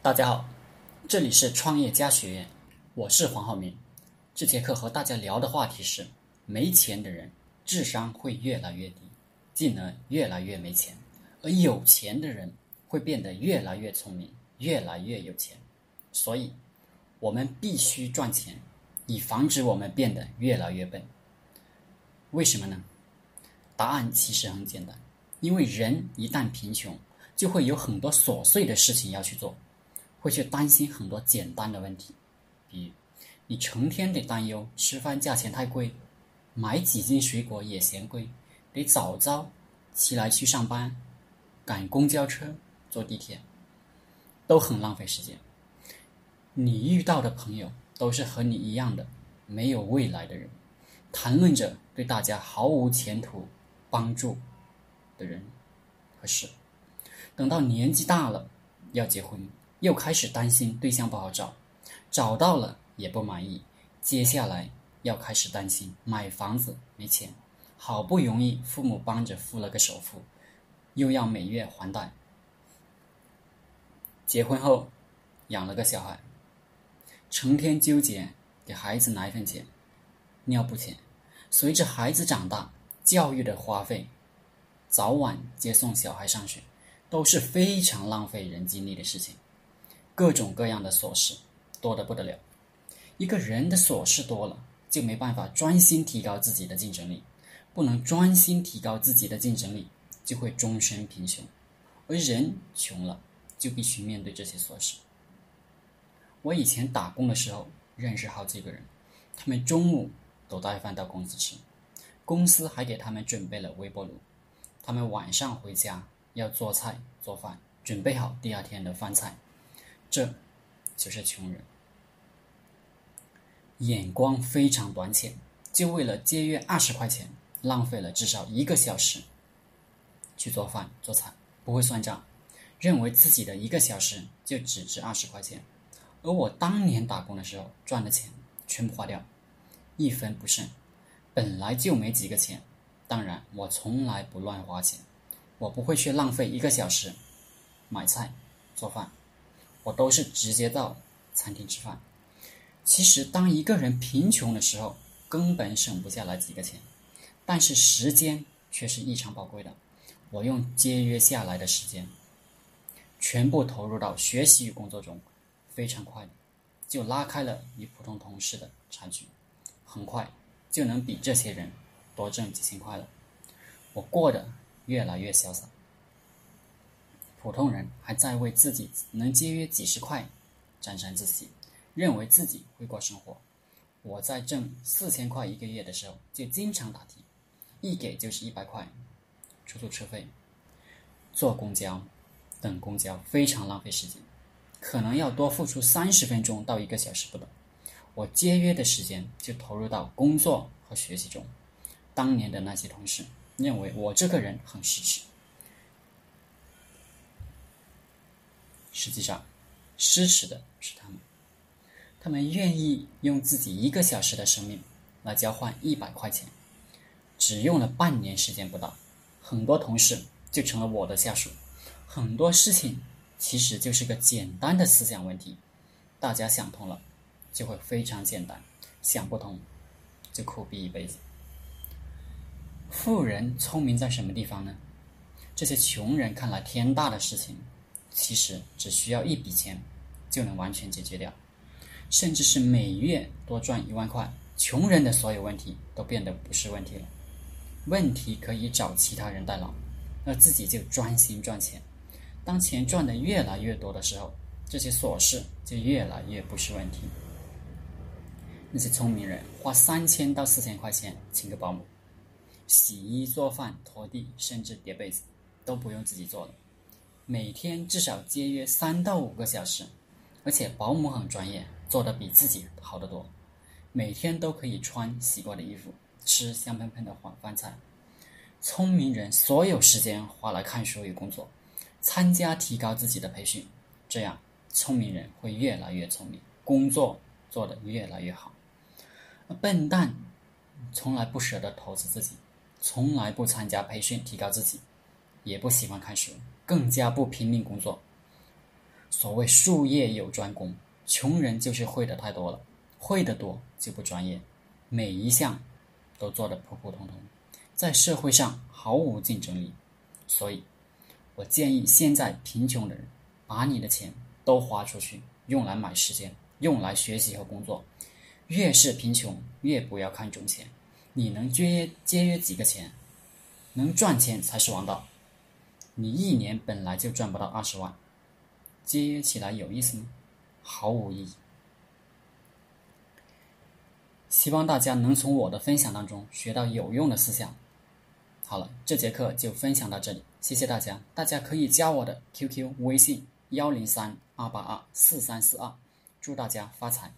大家好，这里是创业家学院，我是黄浩明。这节课和大家聊的话题是：没钱的人智商会越来越低，进而越来越没钱；而有钱的人会变得越来越聪明，越来越有钱。所以，我们必须赚钱，以防止我们变得越来越笨。为什么呢？答案其实很简单，因为人一旦贫穷，就会有很多琐碎的事情要去做。会去担心很多简单的问题，比如你成天得担忧吃饭价钱太贵，买几斤水果也嫌贵，得早早起来去上班，赶公交车、坐地铁，都很浪费时间。你遇到的朋友都是和你一样的没有未来的人，谈论着对大家毫无前途帮助的人和事。等到年纪大了要结婚。又开始担心对象不好找，找到了也不满意。接下来要开始担心买房子没钱，好不容易父母帮着付了个首付，又要每月还贷。结婚后养了个小孩，成天纠结给孩子奶粉钱、尿布钱。随着孩子长大，教育的花费，早晚接送小孩上学，都是非常浪费人精力的事情。各种各样的琐事多得不得了，一个人的琐事多了，就没办法专心提高自己的竞争力，不能专心提高自己的竞争力，就会终身贫穷。而人穷了，就必须面对这些琐事。我以前打工的时候，认识好几个人，他们中午都带饭到公司吃，公司还给他们准备了微波炉，他们晚上回家要做菜做饭，准备好第二天的饭菜。这，就是穷人，眼光非常短浅，就为了节约二十块钱，浪费了至少一个小时去做饭做菜，不会算账，认为自己的一个小时就只值二十块钱。而我当年打工的时候赚的钱全部花掉，一分不剩，本来就没几个钱。当然，我从来不乱花钱，我不会去浪费一个小时买菜做饭。我都是直接到餐厅吃饭。其实，当一个人贫穷的时候，根本省不下来几个钱，但是时间却是异常宝贵的。我用节约下来的时间，全部投入到学习与工作中，非常快的，就拉开了与普通同事的差距，很快就能比这些人多挣几千块了。我过得越来越潇洒。普通人还在为自己能节约几十块沾沾自喜，认为自己会过生活。我在挣四千块一个月的时候，就经常打的，一给就是一百块，出租车费，坐公交，等公交非常浪费时间，可能要多付出三十分钟到一个小时不等。我节约的时间就投入到工作和学习中。当年的那些同事认为我这个人很实诚。实际上，支持的是他们。他们愿意用自己一个小时的生命来交换一百块钱，只用了半年时间不到，很多同事就成了我的下属。很多事情其实就是个简单的思想问题，大家想通了，就会非常简单；想不通，就苦逼一辈子。富人聪明在什么地方呢？这些穷人看来天大的事情。其实只需要一笔钱，就能完全解决掉，甚至是每月多赚一万块，穷人的所有问题都变得不是问题了。问题可以找其他人代劳，而自己就专心赚钱。当钱赚的越来越多的时候，这些琐事就越来越不是问题。那些聪明人花三千到四千块钱请个保姆，洗衣做饭、拖地，甚至叠被子，都不用自己做了。每天至少节约三到五个小时，而且保姆很专业，做的比自己好得多。每天都可以穿洗过的衣服，吃香喷喷的饭饭菜。聪明人所有时间花来看书与工作，参加提高自己的培训，这样聪明人会越来越聪明，工作做得越来越好。笨蛋从来不舍得投资自己，从来不参加培训提高自己，也不喜欢看书。更加不拼命工作，所谓术业有专攻，穷人就是会的太多了，会的多就不专业，每一项都做得普普通通，在社会上毫无竞争力。所以，我建议现在贫穷的人，把你的钱都花出去，用来买时间，用来学习和工作。越是贫穷，越不要看重钱。你能节约节约几个钱，能赚钱才是王道。你一年本来就赚不到二十万，节约起来有意思吗？毫无意义。希望大家能从我的分享当中学到有用的思想。好了，这节课就分享到这里，谢谢大家。大家可以加我的 QQ 微信幺零三二八二四三四二，祝大家发财。